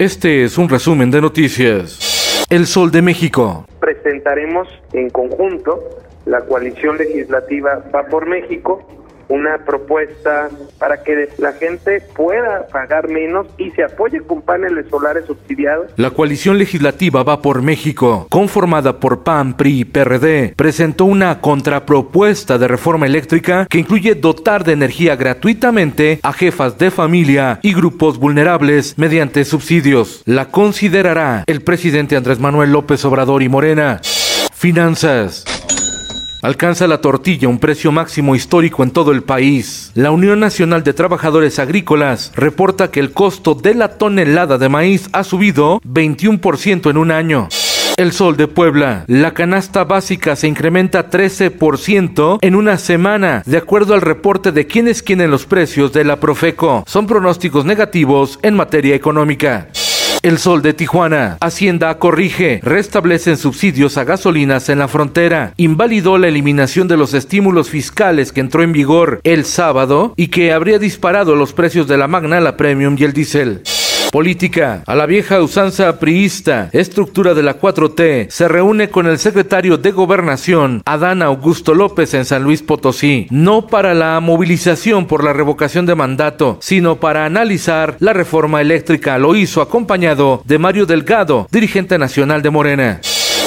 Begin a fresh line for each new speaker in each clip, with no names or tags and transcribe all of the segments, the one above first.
Este es un resumen de noticias. El Sol de México.
Presentaremos en conjunto la coalición legislativa Va por México una propuesta para que la gente pueda pagar menos y se apoye con paneles solares subsidiados.
La coalición legislativa Va por México, conformada por PAN, PRI y PRD, presentó una contrapropuesta de reforma eléctrica que incluye dotar de energía gratuitamente a jefas de familia y grupos vulnerables mediante subsidios. La considerará el presidente Andrés Manuel López Obrador y Morena. Finanzas. Alcanza la tortilla un precio máximo histórico en todo el país. La Unión Nacional de Trabajadores Agrícolas reporta que el costo de la tonelada de maíz ha subido 21% en un año. El Sol de Puebla. La canasta básica se incrementa 13% en una semana, de acuerdo al reporte de quienes quieren los precios de la Profeco. Son pronósticos negativos en materia económica. El Sol de Tijuana. Hacienda corrige. Restablecen subsidios a gasolinas en la frontera. Invalidó la eliminación de los estímulos fiscales que entró en vigor el sábado y que habría disparado los precios de la Magna, la Premium y el diésel. Política. A la vieja usanza priista, estructura de la 4T, se reúne con el secretario de Gobernación, Adán Augusto López, en San Luis Potosí, no para la movilización por la revocación de mandato, sino para analizar la reforma eléctrica. Lo hizo acompañado de Mario Delgado, dirigente nacional de Morena.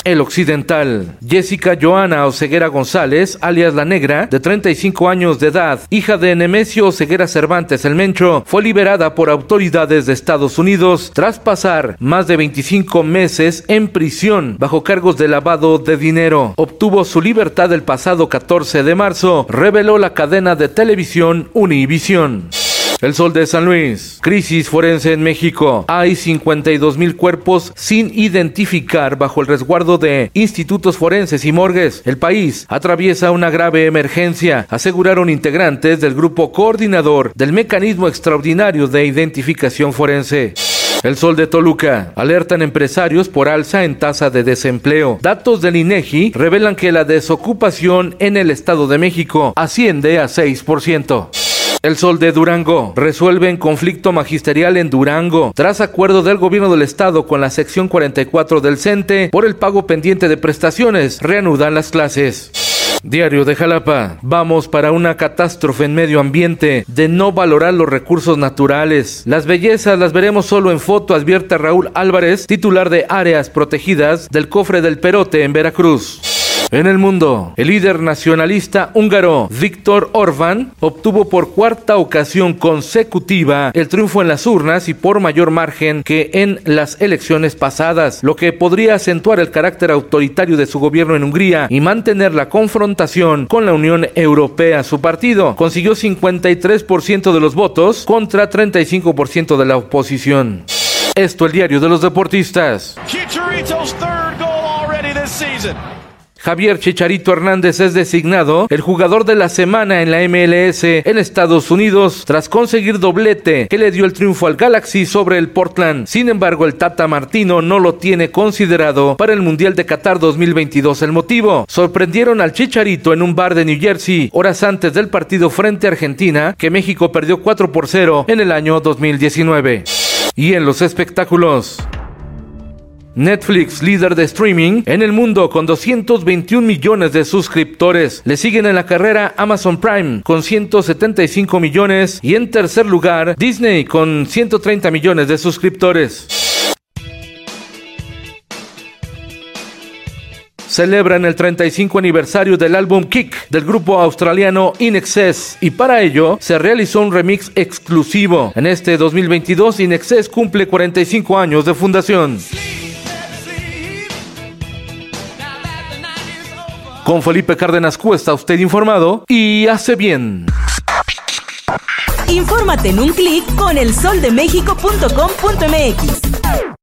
El Occidental. Jessica Joana Oseguera González, alias La Negra, de 35 años de edad, hija de Nemesio Oseguera Cervantes el Mencho, fue liberada por autoridades de Estados Unidos tras pasar más de 25 meses en prisión bajo cargos de lavado de dinero. Obtuvo su libertad el pasado 14 de marzo, reveló la cadena de televisión Univision. El Sol de San Luis. Crisis forense en México. Hay 52 mil cuerpos sin identificar bajo el resguardo de institutos forenses y morgues. El país atraviesa una grave emergencia, aseguraron integrantes del grupo coordinador del mecanismo extraordinario de identificación forense. El Sol de Toluca. Alertan empresarios por alza en tasa de desempleo. Datos del INEGI revelan que la desocupación en el Estado de México asciende a 6%. El Sol de Durango. Resuelven conflicto magisterial en Durango. Tras acuerdo del gobierno del estado con la sección 44 del CENTE por el pago pendiente de prestaciones, reanudan las clases. Diario de Jalapa. Vamos para una catástrofe en medio ambiente de no valorar los recursos naturales. Las bellezas las veremos solo en foto, advierte Raúl Álvarez, titular de áreas protegidas del cofre del Perote en Veracruz. En el mundo, el líder nacionalista húngaro Víctor Orbán obtuvo por cuarta ocasión consecutiva el triunfo en las urnas y por mayor margen que en las elecciones pasadas, lo que podría acentuar el carácter autoritario de su gobierno en Hungría y mantener la confrontación con la Unión Europea. Su partido consiguió 53% de los votos contra 35% de la oposición. Esto el diario de los deportistas. Javier Chicharito Hernández es designado el jugador de la semana en la MLS en Estados Unidos tras conseguir doblete que le dio el triunfo al Galaxy sobre el Portland. Sin embargo, el Tata Martino no lo tiene considerado para el Mundial de Qatar 2022. El motivo, sorprendieron al Chicharito en un bar de New Jersey horas antes del partido frente a Argentina que México perdió 4 por 0 en el año 2019. Y en los espectáculos. Netflix, líder de streaming en el mundo con 221 millones de suscriptores. Le siguen en la carrera Amazon Prime con 175 millones y en tercer lugar Disney con 130 millones de suscriptores. celebran el 35 aniversario del álbum Kick del grupo australiano In Excess y para ello se realizó un remix exclusivo. En este 2022 In Excess cumple 45 años de fundación. Con Felipe Cárdenas Cuesta, usted informado y hace bien.
Infórmate en un clic con elsoldemexico.com.mx.